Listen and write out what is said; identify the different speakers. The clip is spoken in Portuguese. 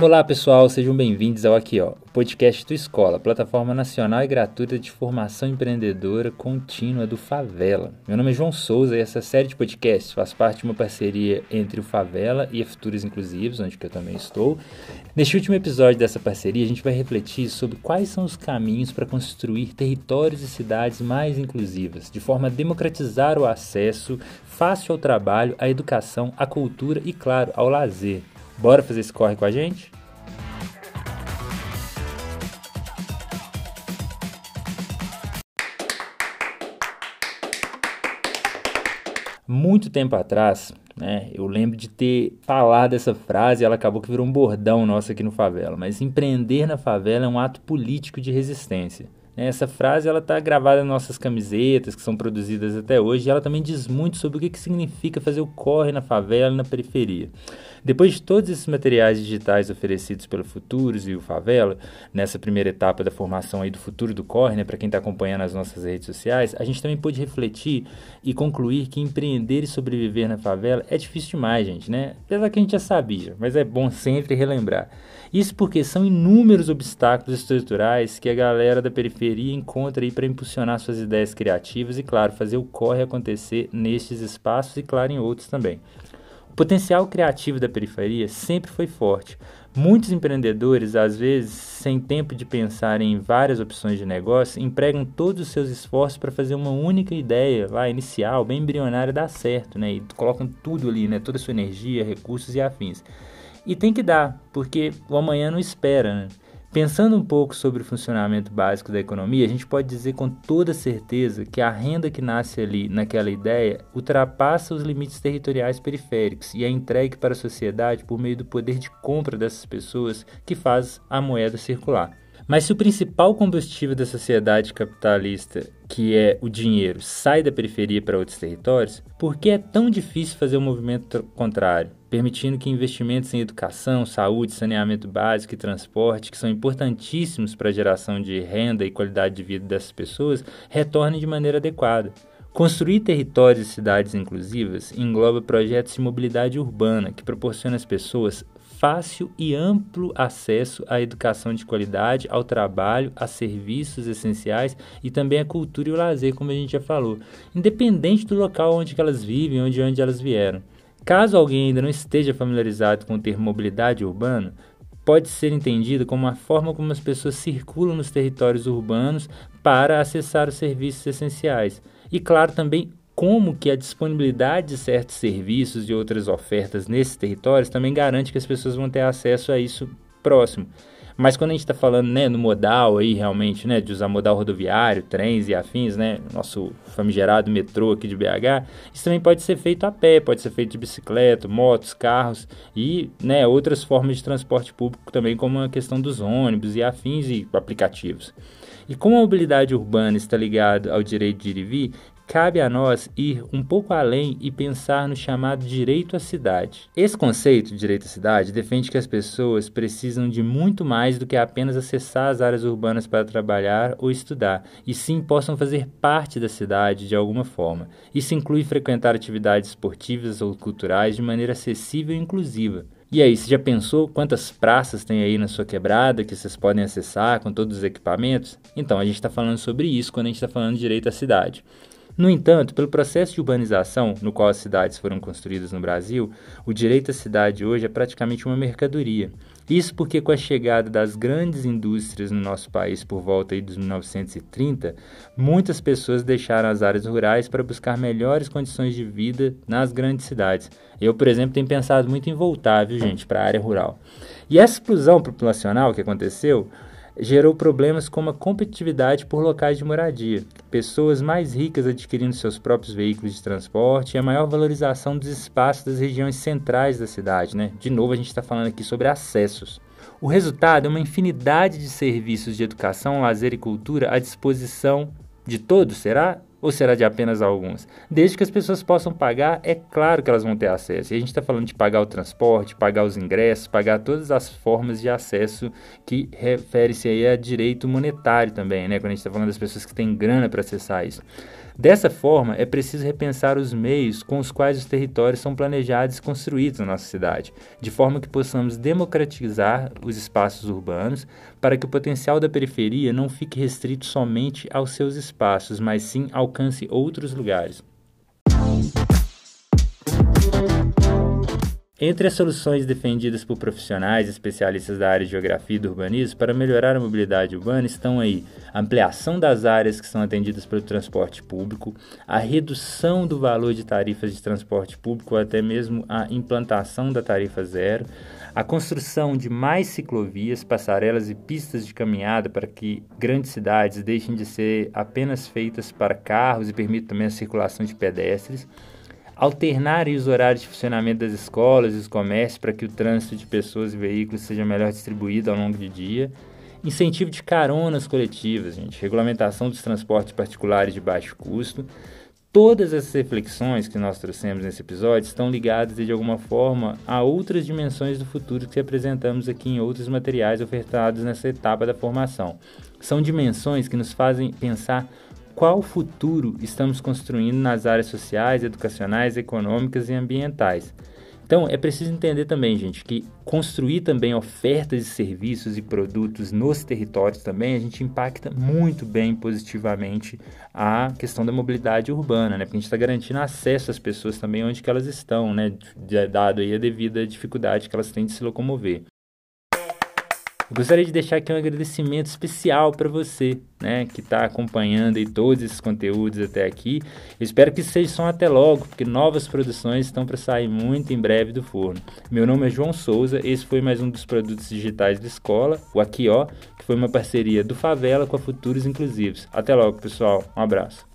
Speaker 1: Olá pessoal, sejam bem-vindos ao Aqui Ó, o podcast do Escola, plataforma nacional e gratuita de formação empreendedora contínua do Favela. Meu nome é João Souza e essa série de podcasts faz parte de uma parceria entre o Favela e a Futuros Inclusivos, onde eu também estou. Neste último episódio dessa parceria, a gente vai refletir sobre quais são os caminhos para construir territórios e cidades mais inclusivas, de forma a democratizar o acesso fácil ao trabalho, à educação, à cultura e, claro, ao lazer. Bora fazer esse corre com a gente? Muito tempo atrás, né, eu lembro de ter falado essa frase e ela acabou que virou um bordão nosso aqui no Favela. Mas empreender na favela é um ato político de resistência. Essa frase ela está gravada nas nossas camisetas que são produzidas até hoje e ela também diz muito sobre o que, que significa fazer o corre na favela na periferia. Depois de todos esses materiais digitais oferecidos pelo Futuros e o Favela, nessa primeira etapa da formação aí do Futuro do Corre, né, para quem está acompanhando as nossas redes sociais, a gente também pôde refletir e concluir que empreender e sobreviver na favela é difícil demais, gente, né? Apesar que a gente já sabia, mas é bom sempre relembrar. Isso porque são inúmeros obstáculos estruturais que a galera da periferia encontra aí para impulsionar suas ideias criativas e, claro, fazer o corre acontecer nestes espaços e, claro, em outros também. O potencial criativo da periferia sempre foi forte. Muitos empreendedores, às vezes, sem tempo de pensar em várias opções de negócio, empregam todos os seus esforços para fazer uma única ideia lá inicial, bem embrionária, dar certo, né? E colocam tudo ali, né? Toda a sua energia, recursos e afins. E tem que dar, porque o amanhã não espera. Né? Pensando um pouco sobre o funcionamento básico da economia, a gente pode dizer com toda certeza que a renda que nasce ali naquela ideia ultrapassa os limites territoriais periféricos e é entregue para a sociedade por meio do poder de compra dessas pessoas que faz a moeda circular. Mas se o principal combustível da sociedade capitalista, que é o dinheiro, sai da periferia para outros territórios, por que é tão difícil fazer o um movimento contrário? Permitindo que investimentos em educação, saúde, saneamento básico e transporte, que são importantíssimos para a geração de renda e qualidade de vida dessas pessoas, retornem de maneira adequada. Construir territórios e cidades inclusivas engloba projetos de mobilidade urbana que proporcionam às pessoas fácil e amplo acesso à educação de qualidade, ao trabalho, a serviços essenciais e também à cultura e o lazer, como a gente já falou, independente do local onde elas vivem, onde, onde elas vieram. Caso alguém ainda não esteja familiarizado com o termo mobilidade urbana, pode ser entendido como a forma como as pessoas circulam nos territórios urbanos para acessar os serviços essenciais. E claro também como que a disponibilidade de certos serviços e outras ofertas nesses territórios também garante que as pessoas vão ter acesso a isso próximo. Mas quando a gente está falando né, no modal aí, realmente, né, de usar modal rodoviário, trens e afins, né, nosso famigerado metrô aqui de BH, isso também pode ser feito a pé, pode ser feito de bicicleta, motos, carros e né, outras formas de transporte público também, como a questão dos ônibus e afins e aplicativos. E como a mobilidade urbana está ligada ao direito de ir e vir, cabe a nós ir um pouco além e pensar no chamado direito à cidade. Esse conceito de direito à cidade defende que as pessoas precisam de muito mais do que apenas acessar as áreas urbanas para trabalhar ou estudar, e sim possam fazer parte da cidade de alguma forma. Isso inclui frequentar atividades esportivas ou culturais de maneira acessível e inclusiva. E aí, você já pensou quantas praças tem aí na sua quebrada que vocês podem acessar com todos os equipamentos? Então, a gente está falando sobre isso quando a gente está falando de direito à cidade. No entanto, pelo processo de urbanização no qual as cidades foram construídas no Brasil, o direito à cidade hoje é praticamente uma mercadoria. Isso porque com a chegada das grandes indústrias no nosso país por volta aí dos 1930, muitas pessoas deixaram as áreas rurais para buscar melhores condições de vida nas grandes cidades. Eu, por exemplo, tenho pensado muito em voltar, viu, gente, para a área rural. E essa explosão populacional que aconteceu gerou problemas como a competitividade por locais de moradia, pessoas mais ricas adquirindo seus próprios veículos de transporte e a maior valorização dos espaços das regiões centrais da cidade. Né? De novo, a gente está falando aqui sobre acessos. O resultado é uma infinidade de serviços de educação, lazer e cultura à disposição de todos, será? Ou será de apenas alguns? Desde que as pessoas possam pagar, é claro que elas vão ter acesso. E a gente está falando de pagar o transporte, pagar os ingressos, pagar todas as formas de acesso que refere-se aí a direito monetário também, né? Quando a gente está falando das pessoas que têm grana para acessar isso. Dessa forma, é preciso repensar os meios com os quais os territórios são planejados e construídos na nossa cidade, de forma que possamos democratizar os espaços urbanos para que o potencial da periferia não fique restrito somente aos seus espaços, mas sim alcance outros lugares. Entre as soluções defendidas por profissionais e especialistas da área de geografia e do urbanismo para melhorar a mobilidade urbana estão aí a ampliação das áreas que são atendidas pelo transporte público, a redução do valor de tarifas de transporte público ou até mesmo a implantação da tarifa zero, a construção de mais ciclovias, passarelas e pistas de caminhada para que grandes cidades deixem de ser apenas feitas para carros e permitam também a circulação de pedestres alternar os horários de funcionamento das escolas e os comércios para que o trânsito de pessoas e veículos seja melhor distribuído ao longo do dia, incentivo de caronas coletivas, gente, regulamentação dos transportes particulares de baixo custo. Todas essas reflexões que nós trouxemos nesse episódio estão ligadas de alguma forma a outras dimensões do futuro que apresentamos aqui em outros materiais ofertados nessa etapa da formação. São dimensões que nos fazem pensar qual futuro estamos construindo nas áreas sociais, educacionais, econômicas e ambientais. Então, é preciso entender também, gente, que construir também ofertas de serviços e produtos nos territórios também, a gente impacta muito bem positivamente a questão da mobilidade urbana, né? Porque a gente está garantindo acesso às pessoas também onde que elas estão, né? Dado aí a devida dificuldade que elas têm de se locomover. Gostaria de deixar aqui um agradecimento especial para você, né, que está acompanhando aí todos esses conteúdos até aqui. Eu espero que seja só até logo, porque novas produções estão para sair muito em breve do forno. Meu nome é João Souza, esse foi mais um dos produtos digitais da escola, o Aqui Ó, que foi uma parceria do Favela com a Futuros Inclusivos. Até logo, pessoal. Um abraço.